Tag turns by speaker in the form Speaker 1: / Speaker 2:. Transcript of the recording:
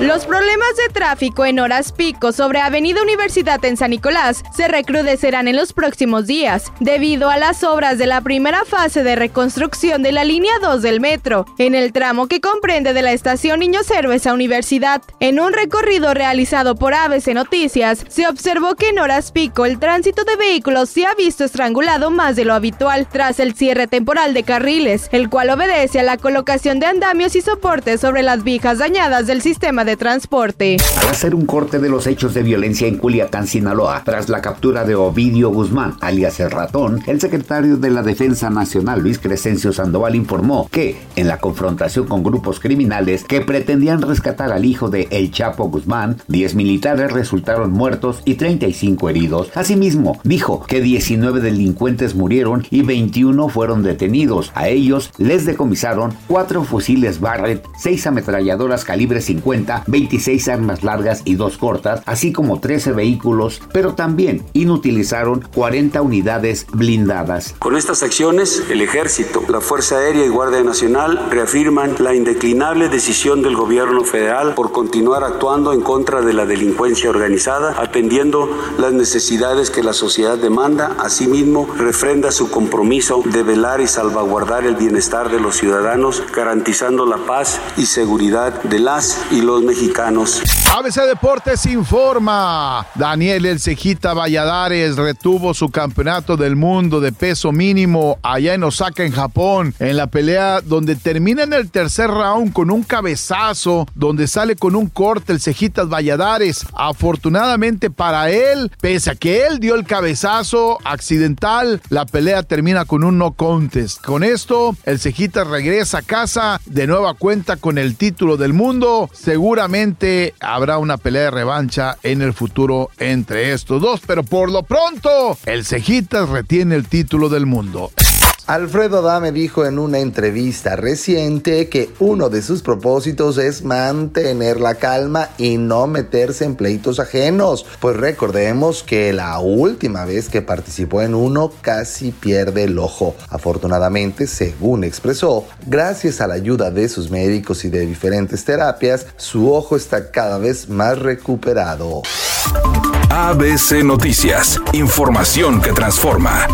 Speaker 1: Los problemas de tráfico en horas pico sobre Avenida Universidad en San Nicolás se recrudecerán en los próximos días, debido a las obras de la primera fase de reconstrucción de la línea 2 del metro, en el tramo que comprende de la estación Niño Héroes a Universidad. En un recorrido realizado por ABC Noticias, se observó que en horas pico el tránsito de vehículos se ha visto estrangulado más de lo habitual tras el cierre temporal de carriles, el cual obedece a la colocación de andamios y soportes sobre las vijas dañadas del sistema de transporte.
Speaker 2: Al hacer un corte de los hechos de violencia en Culiacán, Sinaloa, tras la captura de Ovidio Guzmán, alias el ratón, el secretario de la Defensa Nacional, Luis Crescencio Sandoval, informó que, en la confrontación con grupos criminales que pretendían rescatar al hijo de El Chapo Guzmán, 10 militares resultaron muertos y 35 heridos. Asimismo, dijo que 19 delincuentes murieron y 21 fueron detenidos. A ellos les decomisaron 4 fusiles Barrett, 6 ametralladoras calibre 50, 26 armas largas y dos cortas, así como 13 vehículos, pero también inutilizaron 40 unidades blindadas.
Speaker 3: Con estas acciones, el Ejército, la Fuerza Aérea y Guardia Nacional reafirman la indeclinable decisión del gobierno federal por continuar actuando en contra de la delincuencia organizada, atendiendo las necesidades que la sociedad demanda. Asimismo, refrenda su compromiso de velar y salvaguardar el bienestar de los ciudadanos, garantizando la paz y seguridad de las y los mexicanos.
Speaker 4: ABC Deportes informa. Daniel El Cejita Valladares retuvo su campeonato del mundo de peso mínimo allá en Osaka, en Japón, en la pelea donde termina en el tercer round con un cabezazo, donde sale con un corte el Cejitas Valladares. Afortunadamente para él, pese a que él dio el cabezazo accidental, la pelea termina con un no contest. Con esto, el Cejitas regresa a casa de nueva cuenta con el título del mundo. Seguramente habrá una pelea de revancha en el futuro entre estos dos, pero por lo pronto, el Cejitas retiene el título del mundo.
Speaker 5: Alfredo Adame dijo en una entrevista reciente que uno de sus propósitos es mantener la calma y no meterse en pleitos ajenos, pues recordemos que la última vez que participó en uno casi pierde el ojo. Afortunadamente, según expresó, gracias a la ayuda de sus médicos y de diferentes terapias, su ojo está cada vez más recuperado.
Speaker 6: ABC Noticias, información que transforma.